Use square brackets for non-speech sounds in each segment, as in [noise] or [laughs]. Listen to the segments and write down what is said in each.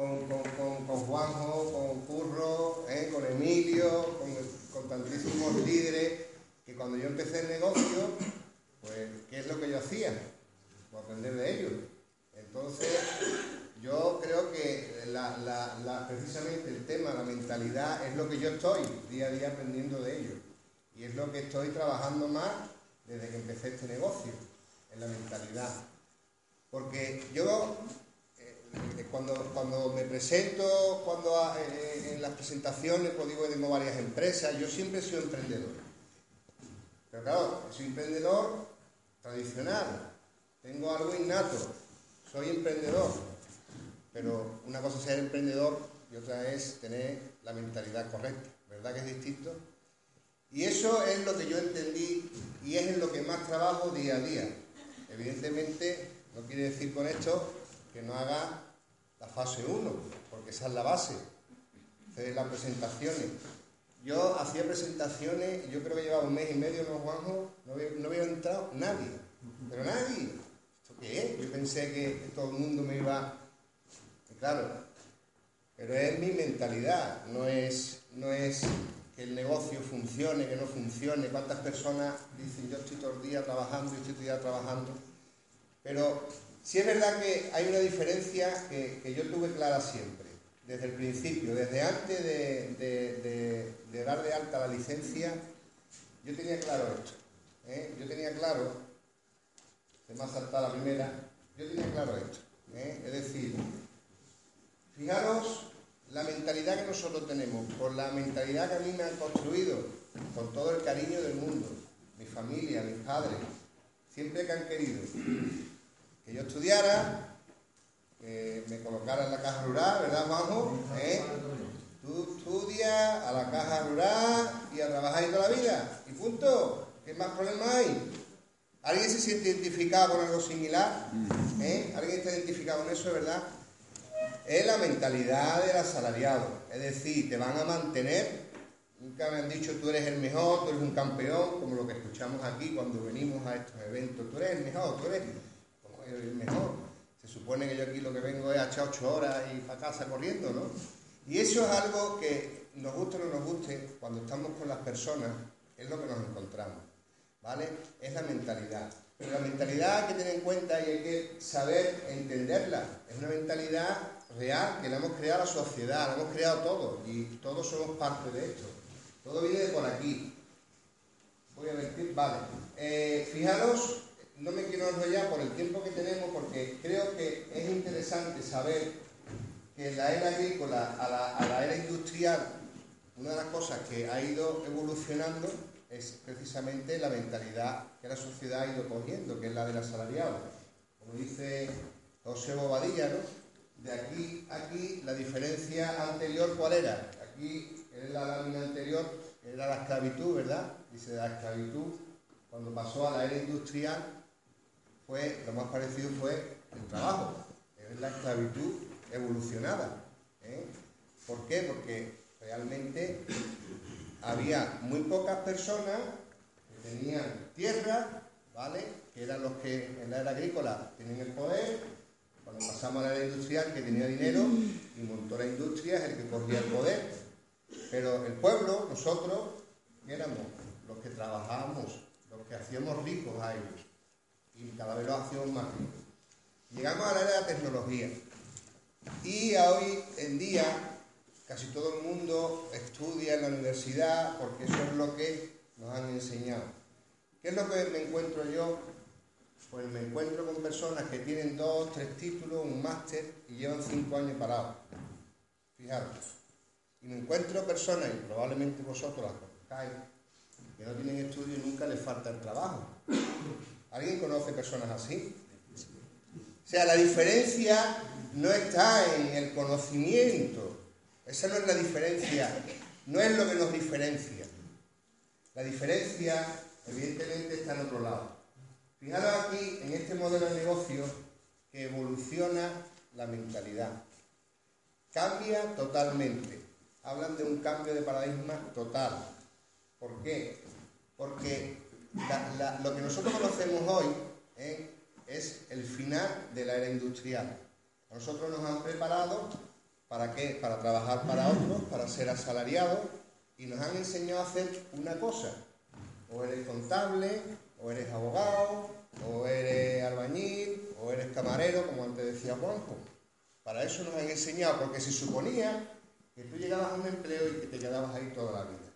con, con, Juanjo, con Curro, ¿eh? con Emilio, con, tantísimos líderes, que cuando yo empecé el negocio, pues, ¿qué es lo que yo hacía? Pues aprender de ellos. Entonces, yo creo que precisamente el tema, la mentalidad, es lo que yo estoy día a día aprendiendo de ellos. Y es lo que estoy trabajando más desde que empecé este negocio, en la mentalidad. Porque yo, cuando, cuando me presento, cuando eh, en las presentaciones, pues digo que tengo varias empresas, yo siempre he sido emprendedor. Pero claro, soy emprendedor tradicional, tengo algo innato, soy emprendedor pero una cosa es ser emprendedor y otra es tener la mentalidad correcta, ¿verdad que es distinto? Y eso es lo que yo entendí y es en lo que más trabajo día a día. Evidentemente, no quiere decir con esto que no haga la fase 1, porque esa es la base, hacer las presentaciones. Yo hacía presentaciones, yo creo que llevaba un mes y medio, ¿no, Juanjo? No había, no había entrado nadie, pero nadie. ¿Esto qué es? Yo pensé que todo el mundo me iba Claro, pero es mi mentalidad, no es, no es que el negocio funcione, que no funcione. ¿Cuántas personas dicen yo estoy todo el día trabajando y estoy todo el día trabajando? Pero sí es verdad que hay una diferencia que, yo tuve clara siempre, desde el principio, desde antes de, dar de alta la licencia, yo tenía claro esto. ¿eh? Yo tenía claro, se me ha saltado la primera, yo tenía claro esto. ¿eh? Es decir, Fijaros la mentalidad que nosotros tenemos, por la mentalidad que a mí me han construido, con todo el cariño del mundo, mi familia, mis padres, siempre que han querido que yo estudiara, que me colocara en la caja rural, ¿verdad, Juanjo? ¿Eh? Tú estudias a la caja rural y a trabajar toda la vida, y punto. ¿Qué más problemas hay? ¿Alguien se siente identificado con algo similar? ¿Eh? ¿Alguien está identificado con eso, verdad? es la mentalidad del asalariado. Es decir, te van a mantener. Nunca me han dicho tú eres el mejor, tú eres un campeón, como lo que escuchamos aquí cuando venimos a estos eventos. Tú eres el mejor, tú eres como el mejor. Se supone que yo aquí lo que vengo es a echar ocho horas y para casa corriendo, ¿no? Y eso es algo que nos guste o no nos guste, cuando estamos con las personas, es lo que nos encontramos, ¿vale? Es la mentalidad. Pero la mentalidad hay que tener en cuenta y hay que saber entenderla. Es una mentalidad real que la hemos creado la sociedad, la hemos creado todos y todos somos parte de esto. Todo viene de por aquí. Voy a ver, vale. Eh, fijaros, no me quiero enrollar por el tiempo que tenemos porque creo que es interesante saber que la era agrícola a la, a la era industrial, una de las cosas que ha ido evolucionando es precisamente la mentalidad que la sociedad ha ido cogiendo, que es la del asalariado. Como dice José Bobadilla, ¿no? De aquí a aquí, la diferencia anterior, ¿cuál era? Aquí, en la lámina anterior, era la esclavitud, ¿verdad? Dice la esclavitud, cuando pasó a la era industrial, fue, lo más parecido fue el trabajo. Es la esclavitud evolucionada. ¿eh? ¿Por qué? Porque realmente había muy pocas personas que tenían tierra, ¿vale? Que eran los que en la era agrícola tenían el poder. Cuando pasamos a la era industrial, que tenía dinero y montó la industria, es el que cogía el poder. Pero el pueblo, nosotros, éramos los que trabajábamos, los que hacíamos ricos a ellos. Y cada vez los hacíamos más. Llegamos a la era de la tecnología. Y hoy en día Casi todo el mundo estudia en la universidad porque eso es lo que nos han enseñado. ¿Qué es lo que me encuentro yo? Pues me encuentro con personas que tienen dos, tres títulos, un máster y llevan cinco años parados. Fijaros. Y me encuentro personas, y probablemente vosotros las conozcáis, que no tienen estudio y nunca les falta el trabajo. ¿Alguien conoce personas así? O sea, la diferencia no está en el conocimiento, esa no es la diferencia, no es lo que nos diferencia. La diferencia, evidentemente, está en otro lado. Fijaros aquí, en este modelo de negocio, que evoluciona la mentalidad. Cambia totalmente. Hablan de un cambio de paradigma total. ¿Por qué? Lo que nosotros conocemos hoy ¿eh? es el final de la era industrial. nosotros nos han preparado ¿Para qué? Para trabajar para otros, para ser asalariados y nos han enseñado a hacer una cosa. O eres contable, o eres abogado, o eres albañil, o eres camarero, como antes decía Juanjo. Para eso nos han enseñado, porque se suponía que tú llegabas a un empleo y que te quedabas ahí toda la vida.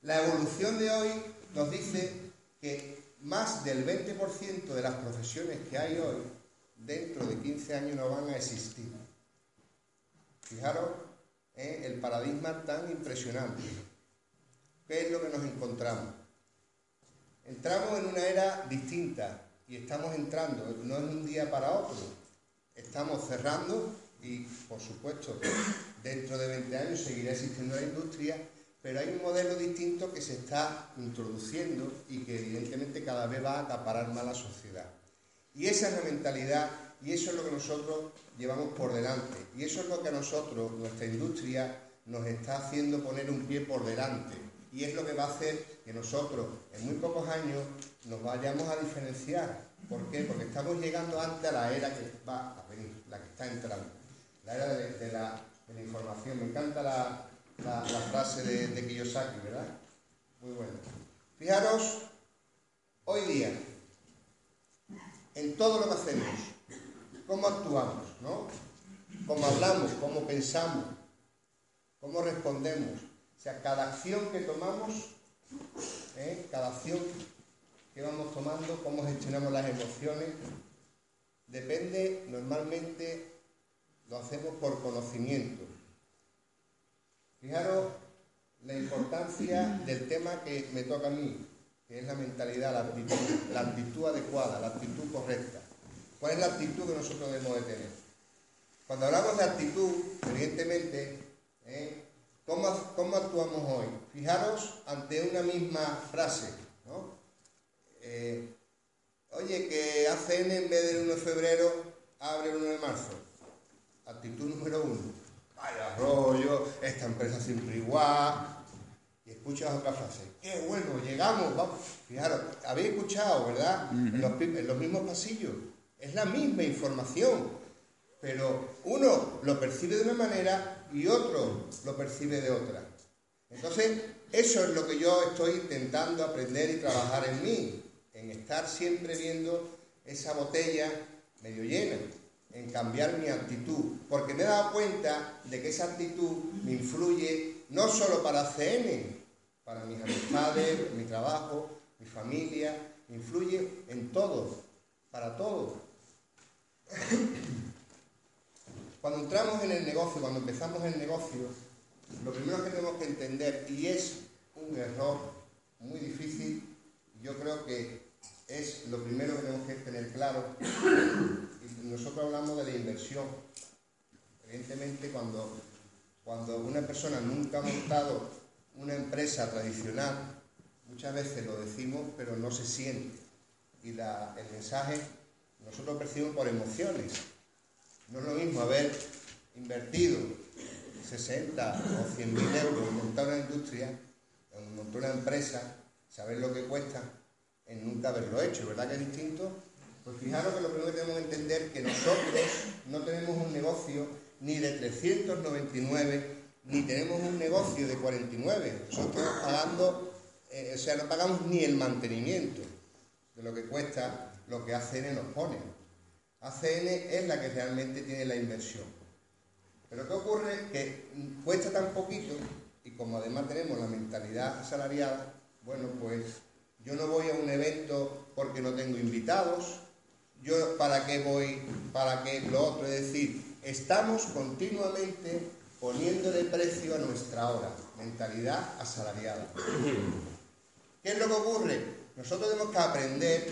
La evolución de hoy nos dice que más del 20% de las profesiones que hay hoy, dentro de 15 años no van a existir. Fijaros ¿eh? el paradigma tan impresionante. ¿Qué es lo que nos encontramos? Entramos en una era distinta y estamos entrando, no es un día para otro, estamos cerrando y por supuesto dentro de 20 años seguirá existiendo la industria, pero hay un modelo distinto que se está introduciendo y que evidentemente cada vez va a acaparar más la sociedad. Y esa es la mentalidad y eso es lo que nosotros llevamos por delante. Y eso es lo que a nosotros, nuestra industria, nos está haciendo poner un pie por delante. Y es lo que va a hacer que nosotros en muy pocos años nos vayamos a diferenciar. ¿Por qué? Porque estamos llegando antes a la era que va a venir, la que está entrando. La era de, la, información. Me encanta la, frase de, de Kiyosaki, ¿verdad? Muy buena. Fijaros, hoy día, en todo lo que hacemos, cómo actuamos, ¿no? Cómo hablamos, cómo pensamos, cómo respondemos. O sea, cada acción que tomamos, ¿eh? cada acción que vamos tomando, cómo gestionamos las emociones, depende normalmente, lo hacemos por conocimiento. Fijaros la importancia del tema que me toca a mí, que es la mentalidad, la actitud, la actitud adecuada, la actitud correcta. ¿Cuál es la actitud que nosotros debemos de tener? Cuando hablamos de actitud, evidentemente, ¿eh? ¿cómo, actuamos hoy? Fijaros ante una misma frase, ¿no? Eh, oye, que ACN en vez del 1 de febrero abre el 1 de marzo. Actitud número uno. Vaya rollo, esta empresa siempre igual. Y escuchas otra frase. Qué bueno, llegamos, vamos. Fijaros, habéis escuchado, ¿verdad? en los mismos pasillos es la misma información, pero uno lo percibe de una manera y otro lo percibe de otra. Entonces, eso es lo que yo estoy intentando aprender y trabajar en mí, en estar siempre viendo esa botella medio llena, en cambiar mi actitud, porque me he dado cuenta de que esa actitud me influye no solo para CN, para mis amistades, mi trabajo, mi familia, influye en todo, para todo. Cuando entramos en el negocio, cuando empezamos el negocio, lo primero que tenemos que entender, y es un error muy difícil, yo creo que es lo primero que tenemos que tener claro, y nosotros hablamos de la Evidentemente, cuando, cuando una persona nunca ha montado una empresa tradicional, muchas veces lo decimos, pero no se siente. Y el mensaje nosotros percibimos por emociones. No es lo mismo haber invertido 60 o 100 mil euros en montar una industria, en montar una empresa, saber lo que cuesta, en nunca haberlo hecho, ¿verdad que es distinto? Pues fijaros que lo primero que tenemos que entender es que nosotros no tenemos un negocio ni de 399, ni tenemos un negocio de 49. Nosotros pagando, eh, o sea, no pagamos ni el mantenimiento de lo que cuesta lo que ACN nos pone. ACN es la que realmente tiene la inversión. Pero ¿qué ocurre? Que cuesta tan poquito y como además tenemos la mentalidad asalariada, bueno, pues yo no voy a un evento porque no tengo invitados, yo para qué voy, para qué lo otro, es decir, estamos continuamente poniéndole precio a nuestra hora, mentalidad asalariada. ¿Qué es lo que ocurre? Nosotros tenemos que aprender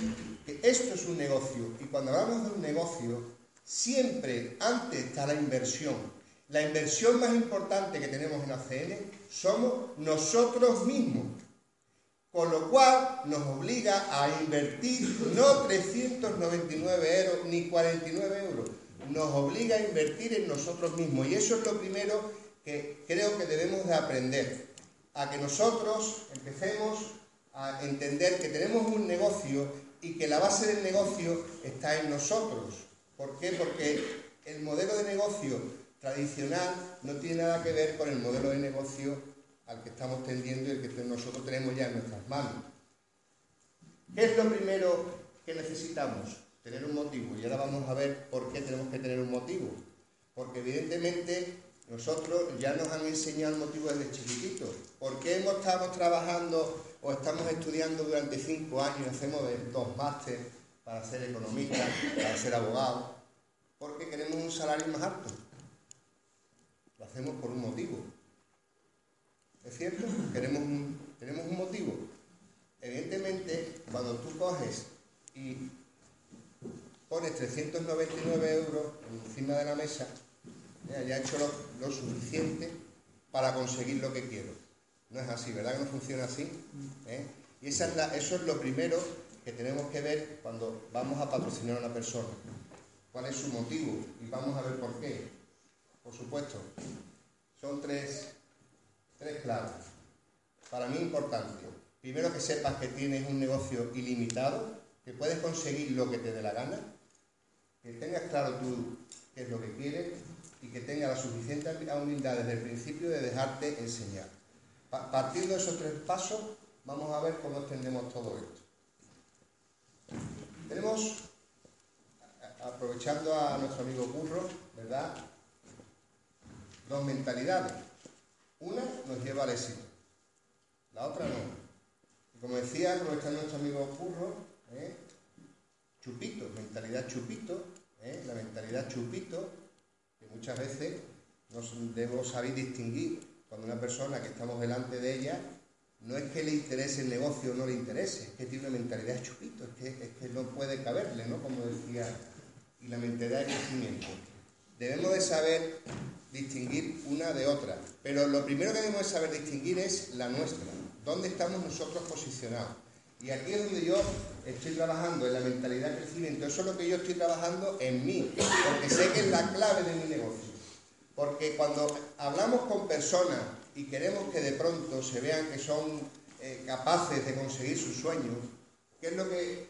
que esto es un negocio y cuando hablamos de un negocio, siempre antes está la inversión. La inversión más importante que tenemos en ACN somos nosotros mismos, con lo cual nos obliga a invertir no 399 euros ni 49 euros, nos obliga a invertir en nosotros mismos y eso es lo primero que creo que debemos de aprender, a que nosotros empecemos a entender que tenemos un negocio y que la base del negocio está en nosotros. ¿Por qué? Porque el modelo de negocio tradicional no tiene nada que ver con el modelo de negocio al que estamos tendiendo y el que nosotros tenemos ya en nuestras manos. ¿Qué es lo primero que necesitamos? Tener un motivo. Y ahora vamos a ver por qué tenemos que tener un motivo. Porque evidentemente nosotros ya nos han enseñado el motivo desde chiquititos. ¿Por qué hemos estado trabajando o estamos estudiando durante cinco años, hacemos dos másteres para ser economistas, para ser abogados? Porque queremos un salario más alto. Lo hacemos por un motivo. ¿Es cierto? Tenemos un motivo. Evidentemente, cuando tú coges y pones 399 euros encima de la mesa, ya he hecho lo, suficiente para conseguir lo que quiero. No es así, ¿verdad que no funciona así? ¿Eh? Y esa eso es lo primero que tenemos que ver cuando vamos a patrocinar a una persona. ¿Cuál es su motivo? Y vamos a ver por qué. Por supuesto, son tres, tres claves. Para mí importante. Primero que sepas que tienes un negocio ilimitado, que puedes conseguir lo que te dé la gana, que tengas claro tú qué es lo que quieres y que tengas la suficiente humildad desde el principio de dejarte enseñar. Partiendo de esos tres pasos, vamos a ver cómo extendemos todo esto. Tenemos, aprovechando a nuestro amigo Curro, ¿verdad? Dos mentalidades. Una nos lleva al éxito, la otra no como decía, aprovechando nuestro amigo Curro, ¿eh? chupito, mentalidad chupito, ¿eh? la mentalidad chupito, que muchas veces nos debemos saber distinguir cuando una persona que estamos delante de ella no es que le interese el negocio o no le interese, es que tiene una mentalidad chupito, es que, es que no puede caberle, ¿no? Como decía, y la mentalidad de crecimiento. Debemos de saber distinguir una de otra, pero lo primero que debemos de saber distinguir es la nuestra. ¿Dónde estamos nosotros posicionados? Y aquí es donde yo estoy trabajando en la mentalidad de crecimiento. Eso es lo que yo estoy trabajando en mí, porque sé que es la clave de mi negocio. Porque cuando hablamos con personas y queremos que de pronto se vean que son eh, capaces de conseguir sus sueños, ¿qué es lo que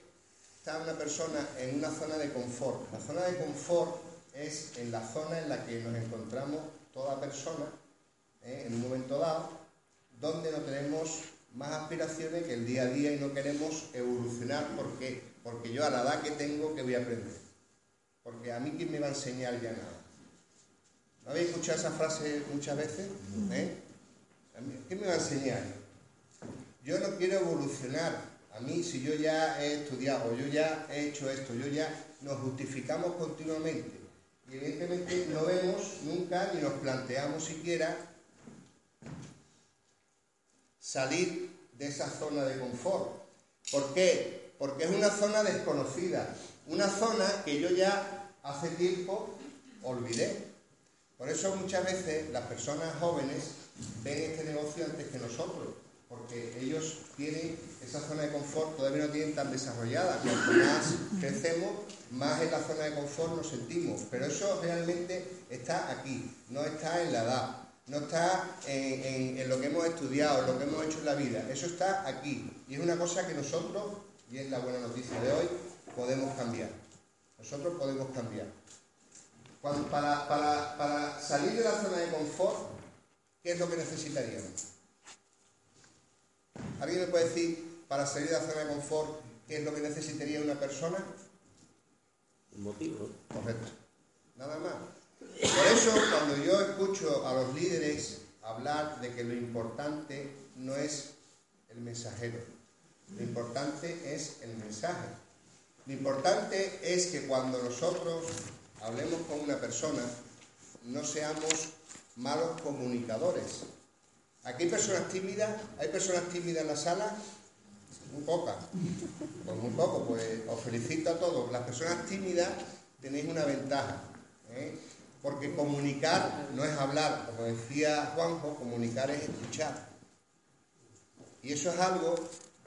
está una persona en una zona de confort? La zona de confort es en la zona en la que nos encontramos toda persona eh, en un momento dado donde no tenemos más aspiraciones que el día a día y no queremos evolucionar. ¿Por qué? Porque yo a la edad que tengo, que voy a aprender? Porque a mí, ¿quién me va a enseñar ya nada? ¿No habéis escuchado esa frase muchas veces? ¿Eh? ¿Qué me va a enseñar? Yo no quiero evolucionar. A mí, si yo ya he estudiado, yo ya he hecho esto, yo ya nos justificamos continuamente. Evidentemente no vemos nunca ni nos planteamos siquiera salir de esa zona de confort. ¿Por qué? Porque es una zona desconocida, una zona que yo ya hace tiempo olvidé. Por eso muchas veces las personas jóvenes ven este negocio antes que nosotros, porque ellos tienen esa zona de confort, todavía no tienen tan desarrollada. Cuanto más crecemos, más en la zona de confort nos sentimos. Pero eso realmente está aquí, no está en la edad no está en, lo que hemos estudiado, en lo que hemos hecho en la vida. Eso está aquí. Y es una cosa que nosotros, y es la buena noticia de hoy, podemos cambiar. Nosotros podemos cambiar. para, para salir de la zona de confort, ¿qué es lo que necesitaríamos? ¿Alguien me puede decir, para salir de la zona de confort, qué es lo que necesitaría una persona? Un motivo. Correcto. Nada más. Por eso cuando yo escucho a los líderes hablar de que lo importante no es el mensajero, lo importante es el mensaje. Lo importante es que cuando nosotros hablemos con una persona, no seamos malos comunicadores. Aquí hay personas tímidas, hay personas tímidas en la sala, muy pocas, pues muy poco, pues os felicito a todos. Las personas tímidas tenéis una ventaja. ¿eh? Porque comunicar no es hablar, como decía Juanjo, comunicar es escuchar. Y eso es algo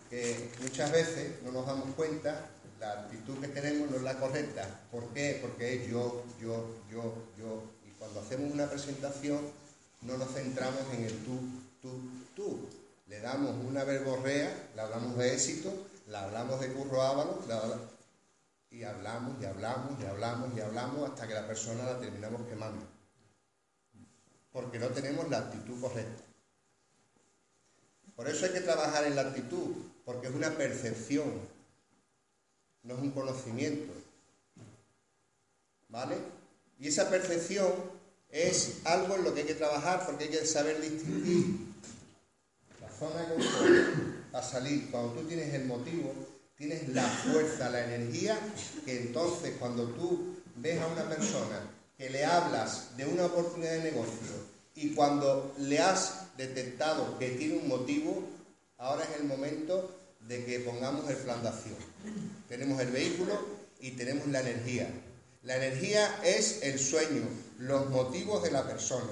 que muchas veces no nos damos cuenta, la actitud que tenemos no es la correcta. ¿Por qué? Porque es yo, yo, yo, yo. Y cuando hacemos una presentación no nos centramos en el tú, tú. Le damos una verborrea, le hablamos de éxito, le hablamos de curro ávalo, y hablamos y hablamos y hablamos y hablamos hasta que la persona la terminamos quemando. porque no tenemos la actitud correcta. Por eso hay que trabajar en la actitud, porque es una percepción, no es un conocimiento. ¿Vale? Y esa percepción es algo en lo que hay que trabajar, porque hay que saber distinguir confort a salir. Cuando tú tienes el motivo, tienes la fuerza, la energía, que entonces cuando tú ves a una persona que le hablas de una oportunidad de negocio y cuando le has detectado que tiene un motivo, ahora es el momento de que pongamos el plan de acción. Tenemos el vehículo y tenemos la energía. La energía es el sueño, los motivos de la persona.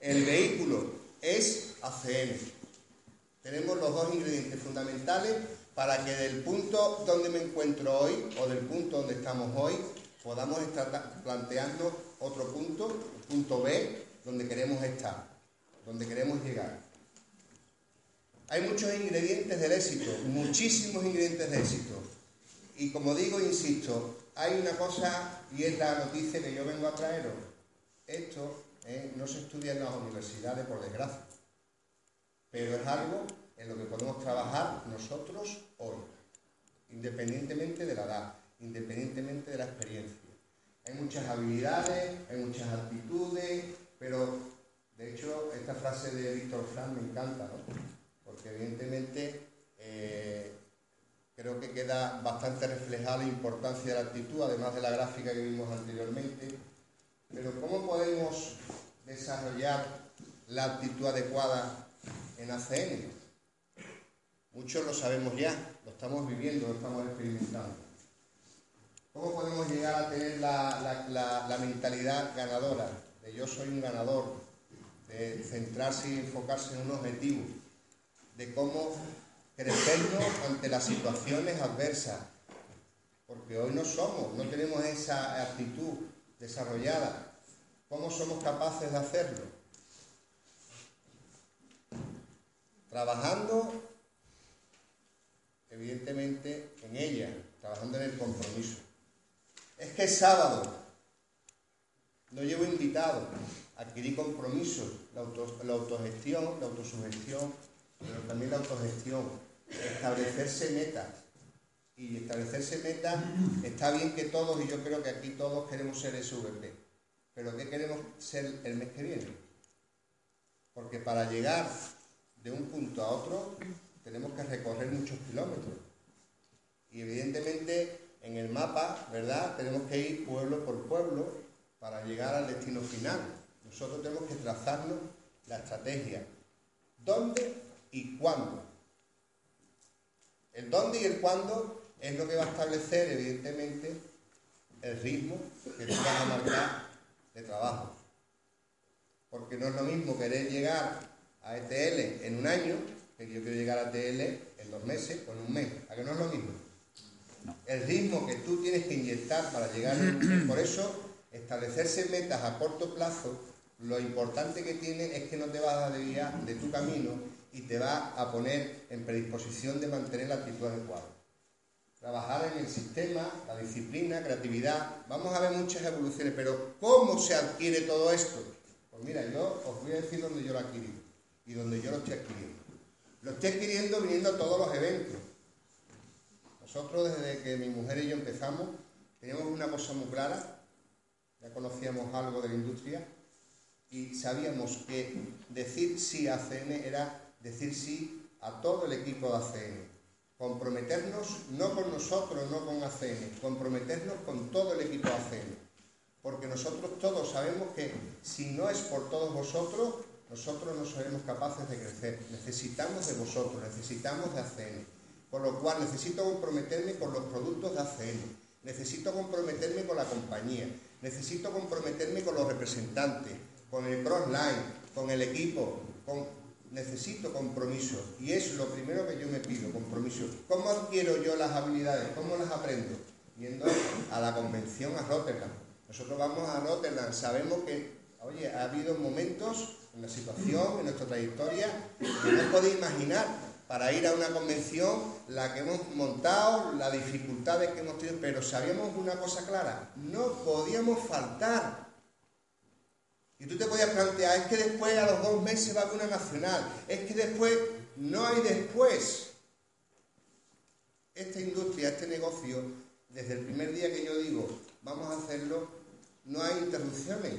El vehículo es ACN. Tenemos los dos ingredientes fundamentales para que del punto donde me encuentro hoy o del punto donde estamos hoy podamos estar planteando otro punto, punto B, donde queremos estar, donde queremos llegar. Hay muchos ingredientes del éxito, muchísimos ingredientes de éxito. Y como digo, insisto, hay una cosa y es la noticia que yo vengo a traeros. Esto eh, no se estudia en las universidades, por desgracia, pero es algo en lo que podemos trabajar nosotros hoy, independientemente de la edad, independientemente de la experiencia. Hay muchas habilidades, hay muchas actitudes, pero de hecho esta frase de Víctor Frank me encanta, ¿no? Porque evidentemente eh, creo que queda bastante reflejada la importancia de la actitud, además de la gráfica que vimos anteriormente. Pero ¿cómo podemos desarrollar la actitud adecuada en ACN? Muchos lo sabemos ya, lo estamos viviendo, lo estamos experimentando. ¿Cómo podemos llegar a tener la, mentalidad ganadora? De yo soy un ganador, de centrarse y enfocarse en un objetivo, de cómo crecernos ante las situaciones adversas. Porque hoy no somos, no tenemos esa actitud desarrollada. ¿Cómo somos capaces de hacerlo? Trabajando evidentemente, en ella, trabajando en el compromiso. Es que es sábado, no llevo invitado, adquirí compromiso, la, la autogestión, la autosugestión, pero también la autogestión, establecerse metas. Y establecerse metas, está bien que todos, y yo creo que aquí todos queremos ser SVP, pero ¿qué queremos ser el mes que viene? Porque para llegar de un punto a otro tenemos que recorrer muchos kilómetros. Y evidentemente en el mapa, ¿verdad? Tenemos que ir pueblo por pueblo para llegar al destino final. Nosotros tenemos que trazarnos la estrategia. ¿Dónde y cuándo? El dónde y el cuándo es lo que va a establecer, evidentemente, el ritmo que tú vas a marcar de trabajo. Porque no es lo mismo querer llegar a ETL en un año que yo quiero llegar a TL en dos meses o en un mes. ¿A que no es lo mismo? El ritmo que tú tienes que inyectar para llegar a [clears throat] Por eso, establecerse metas a corto plazo, lo importante que tiene es que no te vas a desviar de tu camino y te va a poner en predisposición de mantener la actitud adecuada. Trabajar en el sistema, la disciplina, creatividad. Vamos a ver muchas evoluciones, pero ¿cómo se adquiere todo esto? Pues mira, yo os voy a decir dónde yo lo adquirí y dónde yo lo estoy adquiriendo. Lo estoy adquiriendo viniendo a todos los eventos. Nosotros desde que mi mujer y yo empezamos teníamos una cosa muy clara, ya conocíamos algo de la industria y sabíamos que decir sí a ACN era decir sí a todo el equipo de ACN. Comprometernos no con nosotros, no con ACN, comprometernos con todo el equipo de ACN. Porque nosotros todos sabemos que si no es por todos vosotros, nosotros no seremos capaces de crecer. Necesitamos de vosotros, necesitamos de ACN. Por lo cual necesito comprometerme con los productos de ACN, necesito comprometerme con la compañía, necesito comprometerme con los representantes, con el crossline, con el equipo, necesito compromiso. Y es lo primero que yo me pido, compromiso. ¿Cómo adquiero yo las habilidades? ¿Cómo las aprendo? Yendo a la convención a Rotterdam. Nosotros vamos a Rotterdam, sabemos que, oye, ha habido momentos en la situación, en nuestra trayectoria, que no podéis imaginar para ir a una convención la que hemos montado, las dificultades que hemos tenido, pero sabíamos una cosa clara, no podíamos faltar. Y tú te podías plantear es que después a los dos meses va a una nacional, es que después no hay después. Esta industria, este negocio, desde el primer día que yo digo, vamos a hacerlo, no hay interrupciones.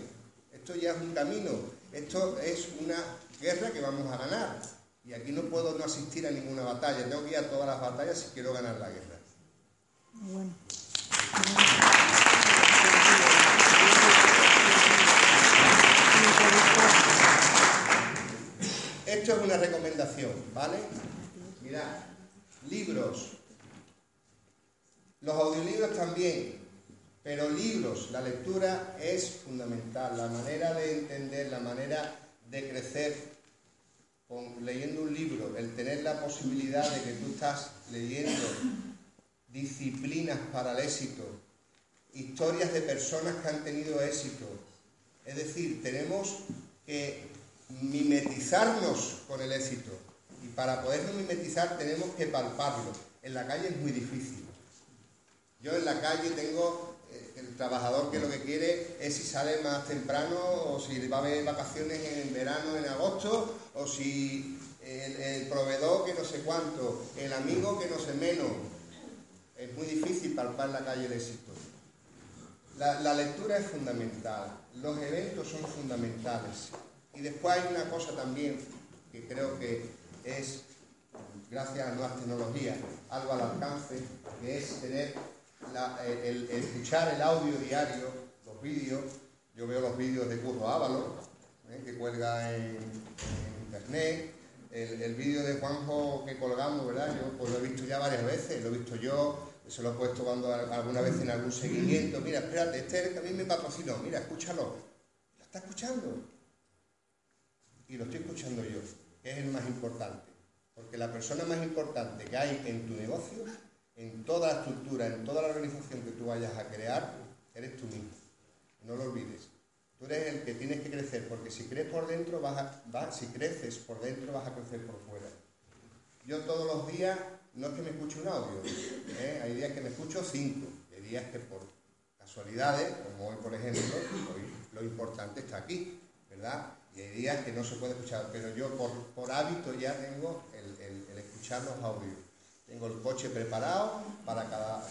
Esto ya es un camino, esto es una guerra que vamos a ganar. Y aquí no puedo no asistir a ninguna batalla, tengo que ir a todas las batallas si quiero ganar la guerra. Bueno. Esto es una recomendación, ¿vale? Mirad, libros. Los audiolibros también, pero libros, la lectura es fundamental. La manera de entender, la manera de crecer leyendo un libro, el tener la posibilidad de que tú estás leyendo disciplinas para el éxito, historias de personas que han tenido éxito. Es decir, tenemos que mimetizarnos con el éxito. Y para podernos mimetizar tenemos que palparlo. En la calle es muy difícil. Yo en la calle tengo el trabajador que lo que quiere es si sale más temprano o si va a haber vacaciones en verano, en agosto, o si el, proveedor que no sé cuánto, el amigo que no sé menos. Es muy difícil palpar la calle el éxito. la lectura es fundamental, los eventos son fundamentales. Y después hay una cosa también que creo que es, gracias a nuevas tecnologías, algo al alcance, que es tener el, escuchar el audio diario, los vídeos. Yo veo los vídeos de Curro Ávalo, ¿eh? que cuelga en, internet. El, vídeo de Juanjo que colgamos, ¿verdad? Yo pues, lo he visto ya varias veces, lo he visto yo, se lo he puesto cuando alguna vez en algún seguimiento. Mira, espérate, este también me patrocinó, mira, escúchalo. ¿Lo está escuchando? y lo estoy escuchando yo, que es el más importante. Porque la persona más importante que hay en tu negocio, en toda la estructura, en toda la organización que tú vayas a crear, eres tú mismo. No lo olvides. Tú eres el que tienes que crecer, porque si crees por dentro, vas a, si creces por dentro, vas a crecer por fuera. Yo todos los días, no es que me escuche un audio, ¿eh? hay días que me escucho cinco, hay días que por casualidades, como hoy por ejemplo, lo importante está aquí, ¿verdad? Y hay días que no se puede escuchar, pero yo por, hábito ya tengo el, escuchar los audios. Tengo el coche preparado para cada,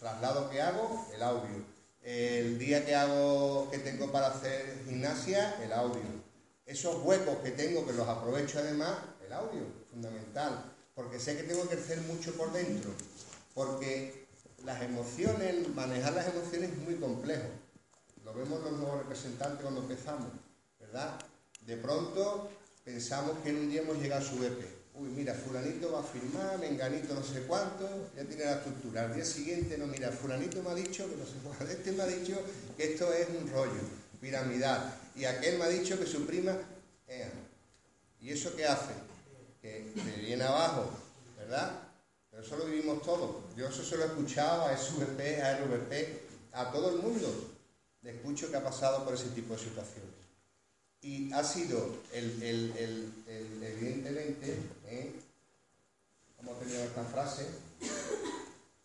traslado que hago, el audio. El día que hago, que tengo para hacer gimnasia, el audio. Esos huecos que tengo, que los aprovecho además, el audio, fundamental. Porque sé que tengo que crecer mucho por dentro. Porque las emociones, manejar las emociones es muy complejo. Lo vemos los nuevos representantes cuando empezamos ¿verdad? De pronto pensamos que en un día hemos llegado a su EP. Uy, mira, fulanito va a firmar, menganito no sé cuánto, ya tiene la estructura. Al día siguiente, no, mira, fulanito me ha dicho que no sé cuánto, [laughs] este me ha dicho que esto es un rollo, piramidal. Y aquel me ha dicho que su prima... ¿Y eso qué hace? Que me viene abajo, ¿verdad? Pero eso lo vivimos todos. Yo eso se lo he escuchado a SVP, a RVP, a todo el mundo. Le escucho que ha pasado por ese tipo de situaciones. Y ha sido, el, evidentemente, ¿eh? Frase,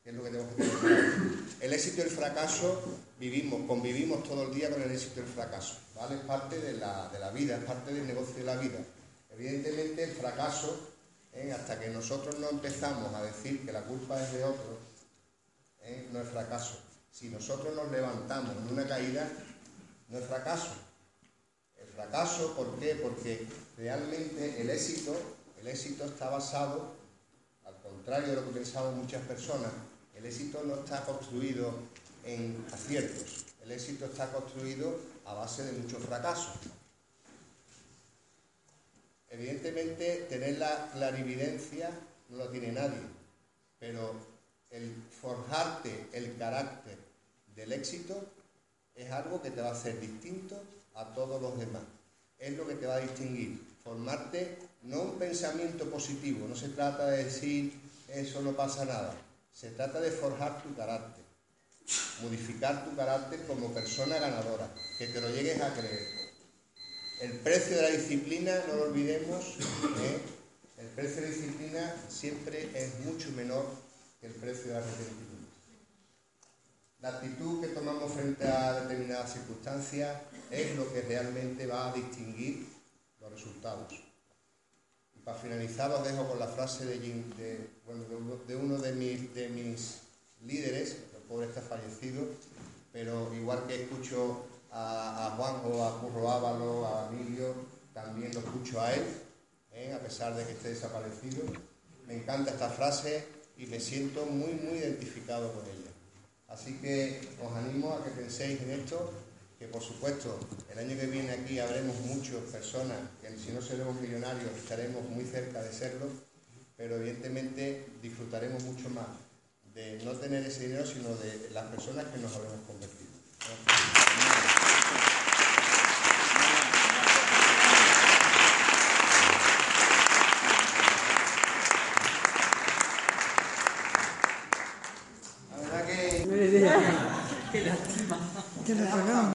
que es lo que tenemos que tener El éxito y el fracaso vivimos, convivimos todo el día con el éxito y el fracaso. Es parte de la, vida, es parte del negocio de la vida. Evidentemente el fracaso, ¿eh? hasta que nosotros no empezamos a decir que la culpa es de otro, ¿eh? no es fracaso. Si nosotros nos levantamos en una caída, no es fracaso, fracaso, ¿por qué? Porque realmente el éxito, el éxito está basado, contrario de lo que pensaban muchas personas, el éxito no está construido en aciertos, el éxito está construido a base de muchos fracasos. Evidentemente, tener la clarividencia no lo tiene nadie, pero el forjarte el carácter del éxito es algo que te va a hacer distinto a todos los demás. Es lo que te va a distinguir. Formarte no un pensamiento positivo, no se trata de decir eso no pasa nada, se trata de forjar tu carácter, modificar tu carácter como persona ganadora, que te lo llegues a creer. El precio de la disciplina, no lo olvidemos, ¿eh? el precio de la disciplina siempre es mucho menor que el precio de la arrepentimiento. La actitud que tomamos frente a determinadas circunstancias es lo que realmente va a distinguir los resultados. Para finalizar os dejo con la frase de, uno de mis, de mis líderes, el pobre está fallecido, pero igual que escucho a, a Juanjo, a Curro Ávalo, a Emilio, también lo escucho a él, ¿eh? a pesar de que esté desaparecido. Me encanta esta frase y me siento muy, muy identificado con ella. Así que os animo a que penséis en esto, que por supuesto el año que viene aquí habremos muchas personas, que si no seremos millonarios estaremos muy cerca de serlo, pero evidentemente disfrutaremos mucho más de no tener ese dinero, sino de las personas que nos habremos convertido. La verdad que... [laughs] Qué lástima.